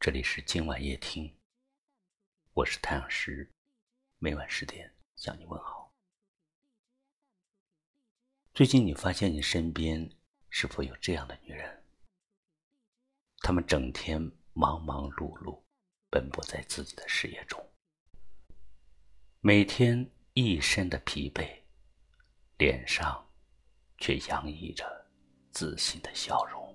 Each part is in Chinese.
这里是今晚夜听，我是太阳石，每晚十点向你问好。最近你发现你身边是否有这样的女人？她们整天忙忙碌碌，奔波在自己的事业中，每天一身的疲惫，脸上却洋溢着自信的笑容。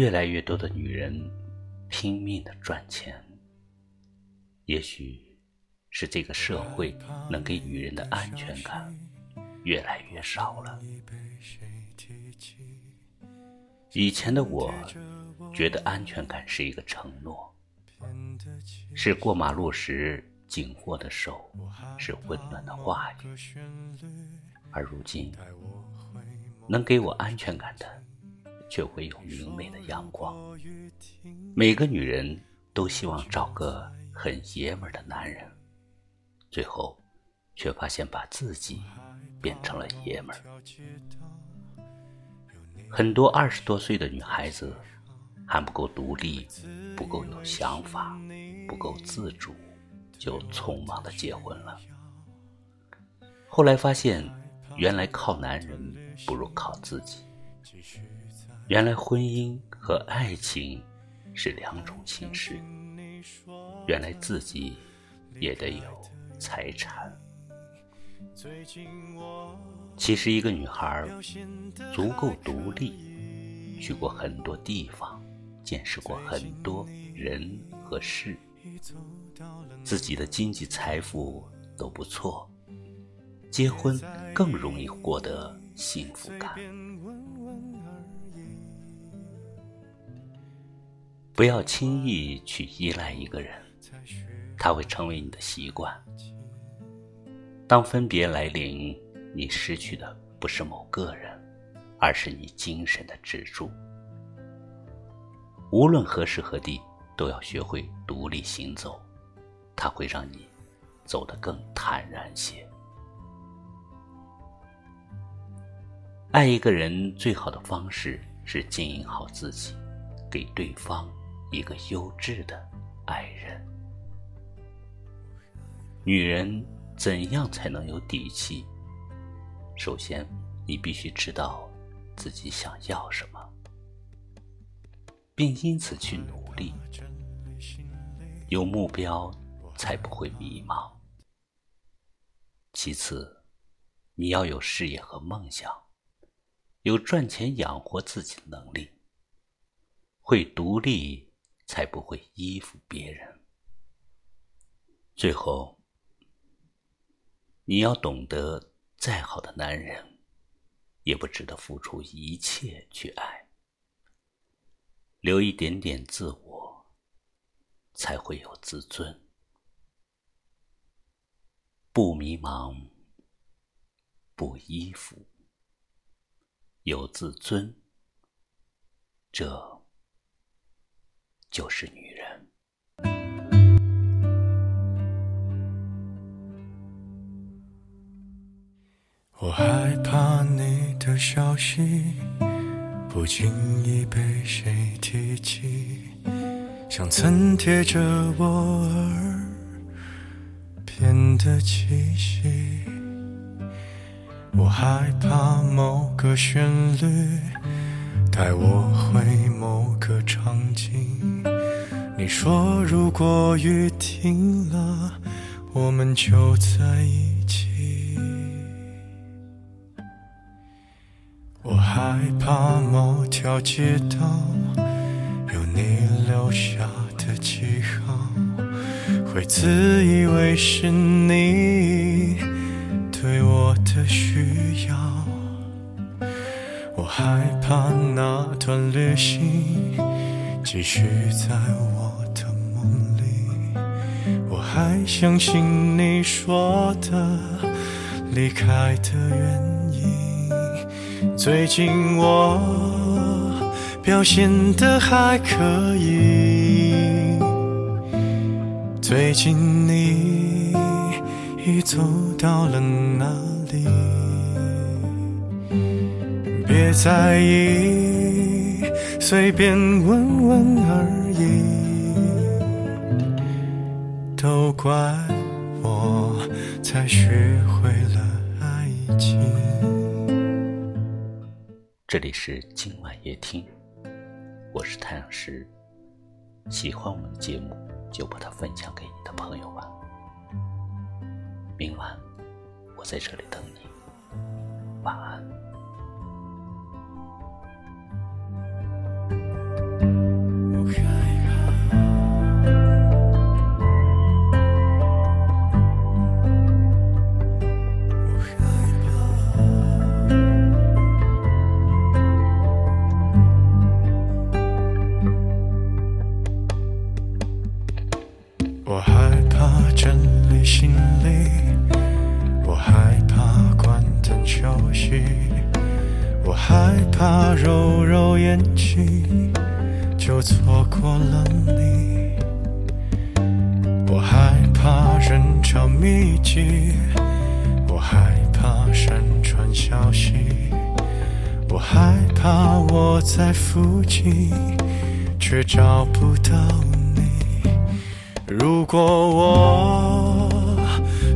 越来越多的女人拼命的赚钱，也许是这个社会能给女人的安全感越来越少了。以前的我，觉得安全感是一个承诺，是过马路时紧握的手，是温暖的话语。而如今，能给我安全感的。却会有明媚的阳光。每个女人都希望找个很爷们儿的男人，最后却发现把自己变成了爷们儿。很多二十多岁的女孩子还不够独立，不够有想法，不够自主，就匆忙的结婚了。后来发现，原来靠男人不如靠自己。原来婚姻和爱情是两种形式，原来自己也得有财产。其实，一个女孩足够独立，去过很多地方，见识过很多人和事，自己的经济财富都不错，结婚更容易获得幸福感。不要轻易去依赖一个人，他会成为你的习惯。当分别来临，你失去的不是某个人，而是你精神的支柱。无论何时何地，都要学会独立行走，它会让你走得更坦然些。爱一个人最好的方式是经营好自己，给对方。一个优质的爱人，女人怎样才能有底气？首先，你必须知道自己想要什么，并因此去努力。有目标，才不会迷茫。其次，你要有事业和梦想，有赚钱养活自己的能力，会独立。才不会依附别人。最后，你要懂得，再好的男人，也不值得付出一切去爱。留一点点自我，才会有自尊。不迷茫，不依附，有自尊，这。就是女人。我害怕你的消息不经意被谁提起，像曾贴着我耳边的气息。我害怕某个旋律带我回某个场景。你说，如果雨停了，我们就在一起。我害怕某条街道有你留下的记号，会自以为是你对我的需要。我害怕那段旅行继续在我的梦里。我。还相信你说的离开的原因。最近我表现的还可以。最近你已走到了哪里？别在意，随便问问而已。都怪我才学会了爱情。这里是今晚夜听，我是太阳石。喜欢我们的节目，就把它分享给你的朋友吧。明晚我在这里等你，晚安。我害怕整理行李，我害怕关灯休息，我害怕揉揉眼睛就错过了你，我害怕人潮密集，我害怕山川消息，我害怕我在附近却找不到你。如果我。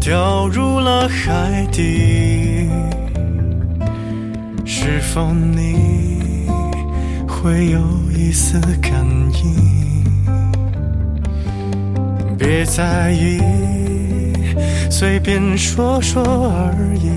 掉入了海底，是否你会有一丝感应？别在意，随便说说而已，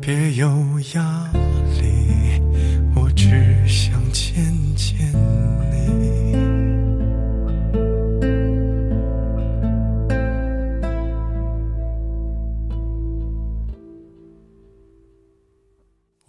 别优雅